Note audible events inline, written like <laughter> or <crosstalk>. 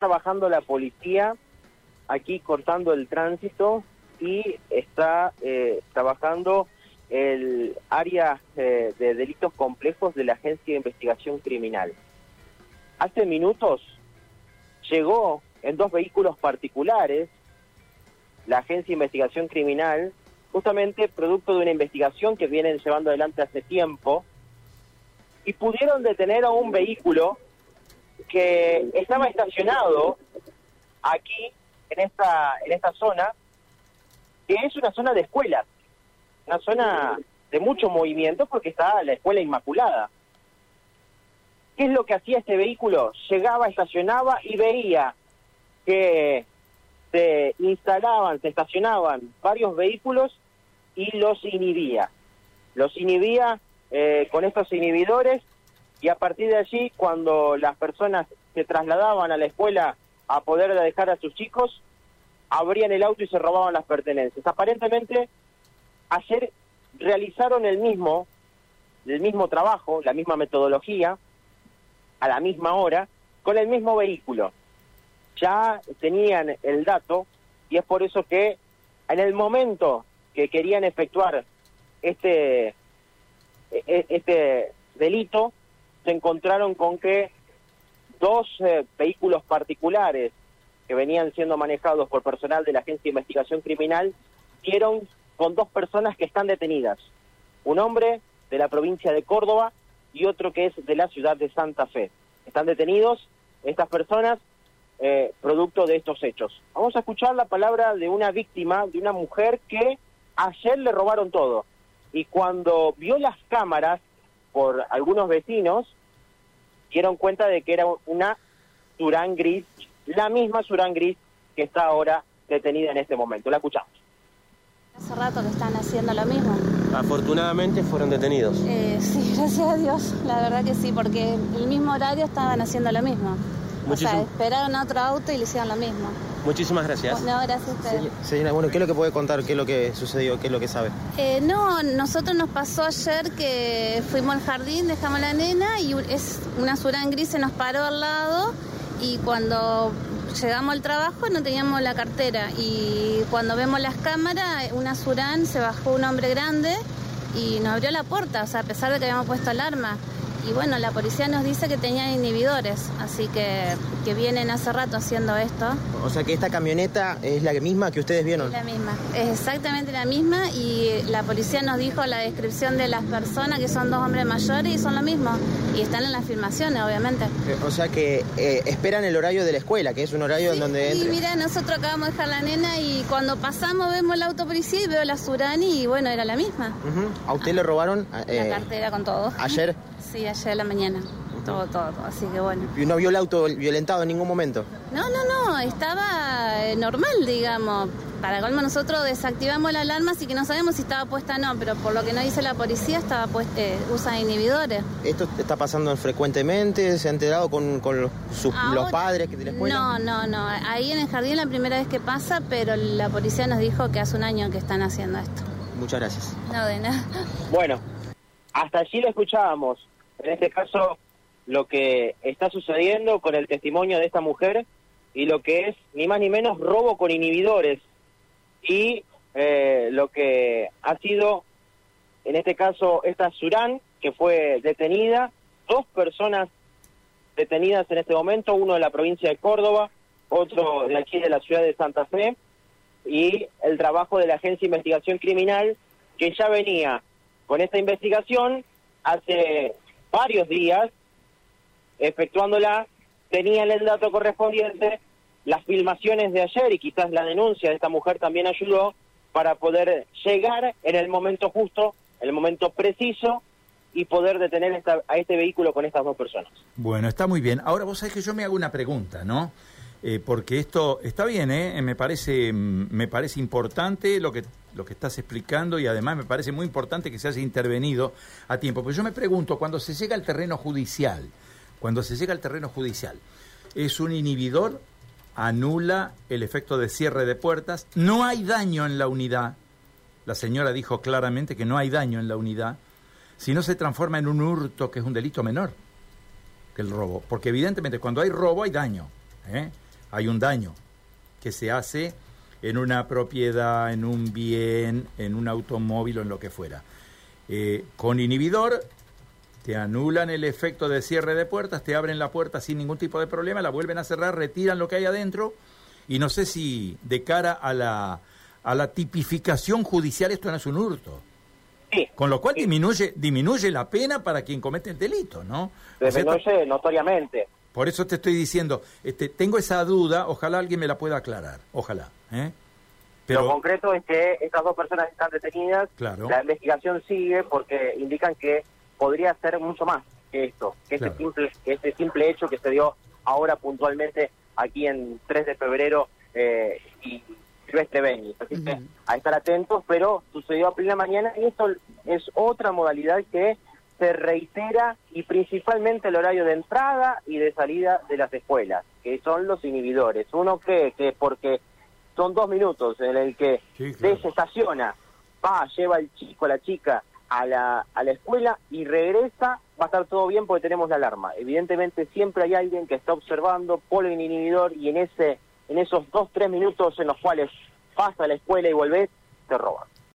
trabajando la policía aquí cortando el tránsito y está eh, trabajando el área eh, de delitos complejos de la Agencia de Investigación Criminal. Hace minutos llegó en dos vehículos particulares la Agencia de Investigación Criminal, justamente producto de una investigación que vienen llevando adelante hace tiempo, y pudieron detener a un vehículo que estaba estacionado aquí en esta en esta zona que es una zona de escuelas una zona de mucho movimiento porque está la escuela inmaculada. Qué es lo que hacía este vehículo llegaba estacionaba y veía que se instalaban se estacionaban varios vehículos y los inhibía. Los inhibía eh, con estos inhibidores y a partir de allí, cuando las personas se trasladaban a la escuela a poder dejar a sus chicos, abrían el auto y se robaban las pertenencias. Aparentemente, ayer realizaron el mismo, el mismo trabajo, la misma metodología, a la misma hora, con el mismo vehículo. Ya tenían el dato y es por eso que en el momento que querían efectuar este, e, e, este delito, se encontraron con que dos eh, vehículos particulares que venían siendo manejados por personal de la Agencia de Investigación Criminal dieron con dos personas que están detenidas. Un hombre de la provincia de Córdoba y otro que es de la ciudad de Santa Fe. Están detenidos estas personas eh, producto de estos hechos. Vamos a escuchar la palabra de una víctima, de una mujer que ayer le robaron todo. Y cuando vio las cámaras por algunos vecinos, dieron cuenta de que era una Surán Gris, la misma Surán Gris que está ahora detenida en este momento. La escuchamos. Hace rato que están haciendo lo mismo. Afortunadamente fueron detenidos. Eh, sí, <laughs> gracias a Dios, la verdad que sí, porque el mismo horario estaban haciendo lo mismo. O sea, esperaron a otro auto y le hicieron lo mismo. Muchísimas gracias. No, gracias a ustedes. señora, bueno, ¿qué es lo que puede contar? ¿Qué es lo que sucedió? ¿Qué es lo que sabe? Eh, no, nosotros nos pasó ayer que fuimos al jardín, dejamos a la nena y es una surán gris se nos paró al lado y cuando llegamos al trabajo no teníamos la cartera y cuando vemos las cámaras, una surán se bajó un hombre grande y nos abrió la puerta, o sea, a pesar de que habíamos puesto alarma y bueno, la policía nos dice que tenían inhibidores, así que, que vienen hace rato haciendo esto. O sea que esta camioneta es la misma que ustedes vieron. Es la misma, es exactamente la misma y la policía nos dijo la descripción de las personas que son dos hombres mayores y son lo mismo y están en las filmaciones, obviamente. Eh, o sea que eh, esperan el horario de la escuela, que es un horario en donde... Sí, mira, nosotros acabamos de dejar la nena y cuando pasamos vemos la autopolicía y veo la Surani y bueno, era la misma. ¿A usted le robaron? la eh, cartera con todo. ¿Ayer? <laughs> Sí, ayer a la mañana. Todo, todo, así que bueno. ¿Y no vio el auto violentado en ningún momento? No, no, no, estaba eh, normal, digamos. Para colmo nosotros desactivamos la alarma, así que no sabemos si estaba puesta o no, pero por lo que nos dice la policía, estaba puesta, eh, usa inhibidores. ¿Esto está pasando frecuentemente? ¿Se ha enterado con, los, los padres de la escuela? No, no, no. Ahí en el jardín la primera vez que pasa, pero la policía nos dijo que hace un año que están haciendo esto. Muchas gracias. No, de nada. Bueno, hasta allí lo escuchábamos en este caso lo que está sucediendo con el testimonio de esta mujer y lo que es ni más ni menos robo con inhibidores. Y eh, lo que ha sido en este caso esta Surán que fue detenida, dos personas detenidas en este momento, uno de la provincia de Córdoba, otro de aquí de la ciudad de Santa Fe y el trabajo de la Agencia de Investigación Criminal que ya venía con esta investigación hace varios días efectuándola, tenían el dato correspondiente, las filmaciones de ayer y quizás la denuncia de esta mujer también ayudó para poder llegar en el momento justo, en el momento preciso y poder detener a este vehículo con estas dos personas. Bueno, está muy bien. Ahora vos sabés que yo me hago una pregunta, ¿no? Eh, porque esto está bien, ¿eh? me parece me parece importante lo que lo que estás explicando y además me parece muy importante que se haya intervenido a tiempo. Pero yo me pregunto, cuando se llega al terreno judicial, cuando se llega al terreno judicial, ¿es un inhibidor? ¿Anula el efecto de cierre de puertas? ¿No hay daño en la unidad? La señora dijo claramente que no hay daño en la unidad. Si no se transforma en un hurto, que es un delito menor que el robo. Porque evidentemente cuando hay robo hay daño. ¿eh? Hay un daño que se hace en una propiedad, en un bien, en un automóvil o en lo que fuera. Eh, con inhibidor te anulan el efecto de cierre de puertas, te abren la puerta sin ningún tipo de problema, la vuelven a cerrar, retiran lo que hay adentro y no sé si de cara a la, a la tipificación judicial esto no es un hurto. Sí. Con lo cual disminuye, disminuye la pena para quien comete el delito, ¿no? Disminuye notoriamente. Por eso te estoy diciendo, este, tengo esa duda, ojalá alguien me la pueda aclarar, ojalá. ¿eh? Pero... Lo concreto es que estas dos personas están detenidas, claro. la investigación sigue porque indican que podría ser mucho más que esto, que este, simple, que este simple hecho que se dio ahora puntualmente aquí en 3 de febrero eh, y Silvestre Beñi. Así que a estar atentos, pero sucedió a plena mañana y esto es otra modalidad que se reitera y principalmente el horario de entrada y de salida de las escuelas, que son los inhibidores. Uno cree que porque son dos minutos en el que Sí, claro. desestaciona, va, lleva el chico, la chica a la, a la escuela y regresa, va a estar todo bien porque tenemos la alarma. Evidentemente siempre hay alguien que está observando, pone el inhibidor y en ese en esos dos, tres minutos en los cuales pasa a la escuela y volvés, te roban.